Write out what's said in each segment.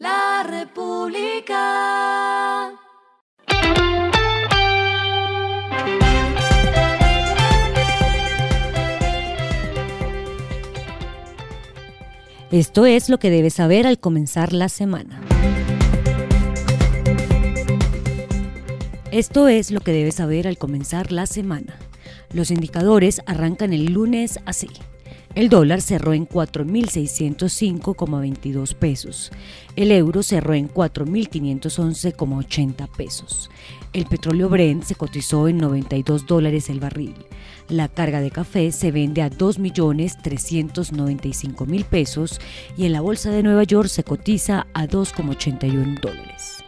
La República. Esto es lo que debes saber al comenzar la semana. Esto es lo que debes saber al comenzar la semana. Los indicadores arrancan el lunes así. El dólar cerró en 4.605,22 pesos. El euro cerró en 4.511,80 pesos. El petróleo Brent se cotizó en 92 dólares el barril. La carga de café se vende a 2.395.000 pesos y en la bolsa de Nueva York se cotiza a 2,81 dólares.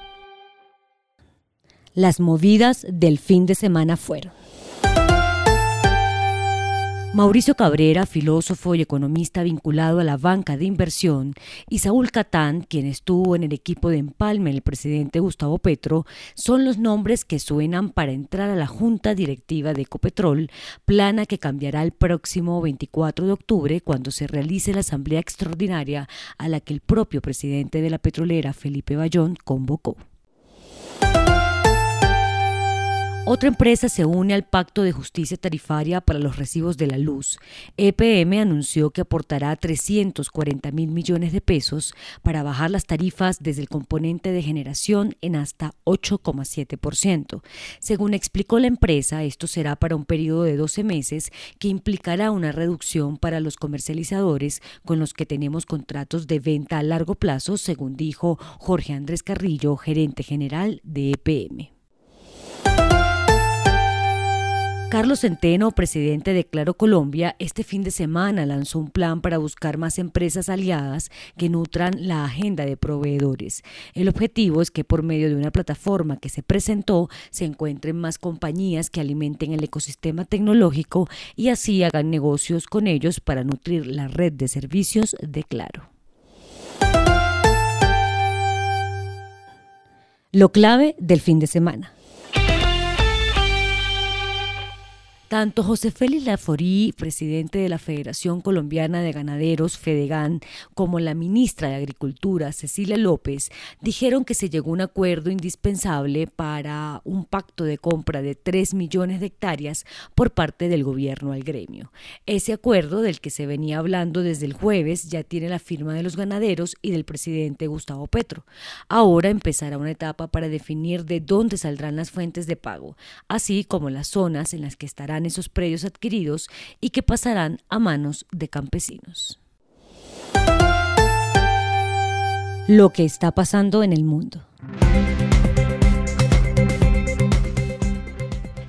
Las movidas del fin de semana fueron. Mauricio Cabrera, filósofo y economista vinculado a la banca de inversión, y Saúl Catán, quien estuvo en el equipo de empalme del presidente Gustavo Petro, son los nombres que suenan para entrar a la junta directiva de Ecopetrol, plana que cambiará el próximo 24 de octubre cuando se realice la asamblea extraordinaria a la que el propio presidente de la petrolera, Felipe Bayón, convocó. Otra empresa se une al Pacto de Justicia Tarifaria para los recibos de la luz. EPM anunció que aportará 340 mil millones de pesos para bajar las tarifas desde el componente de generación en hasta 8,7%. Según explicó la empresa, esto será para un periodo de 12 meses que implicará una reducción para los comercializadores con los que tenemos contratos de venta a largo plazo, según dijo Jorge Andrés Carrillo, gerente general de EPM. Carlos Centeno, presidente de Claro Colombia, este fin de semana lanzó un plan para buscar más empresas aliadas que nutran la agenda de proveedores. El objetivo es que por medio de una plataforma que se presentó se encuentren más compañías que alimenten el ecosistema tecnológico y así hagan negocios con ellos para nutrir la red de servicios de Claro. Lo clave del fin de semana. Tanto José Félix Laforí, presidente de la Federación Colombiana de Ganaderos, Fedegan, como la ministra de Agricultura, Cecilia López, dijeron que se llegó a un acuerdo indispensable para un pacto de compra de 3 millones de hectáreas por parte del gobierno al gremio. Ese acuerdo, del que se venía hablando desde el jueves, ya tiene la firma de los ganaderos y del presidente Gustavo Petro. Ahora empezará una etapa para definir de dónde saldrán las fuentes de pago, así como las zonas en las que estarán esos predios adquiridos y que pasarán a manos de campesinos. Lo que está pasando en el mundo.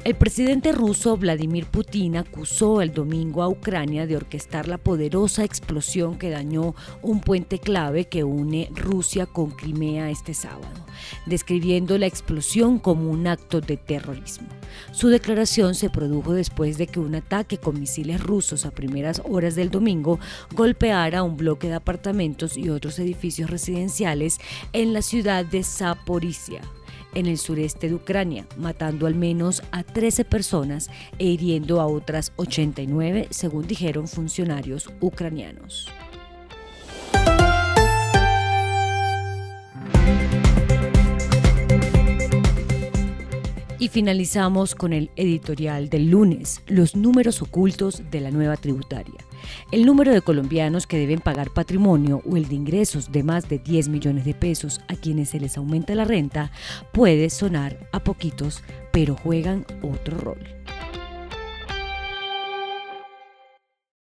El presidente ruso Vladimir Putin acusó el domingo a Ucrania de orquestar la poderosa explosión que dañó un puente clave que une Rusia con Crimea este sábado, describiendo la explosión como un acto de terrorismo. Su declaración se produjo después de que un ataque con misiles rusos a primeras horas del domingo golpeara un bloque de apartamentos y otros edificios residenciales en la ciudad de Zaporizhia en el sureste de Ucrania, matando al menos a 13 personas e hiriendo a otras 89, según dijeron funcionarios ucranianos. Y finalizamos con el editorial del lunes, los números ocultos de la nueva tributaria. El número de colombianos que deben pagar patrimonio o el de ingresos de más de 10 millones de pesos a quienes se les aumenta la renta puede sonar a poquitos, pero juegan otro rol.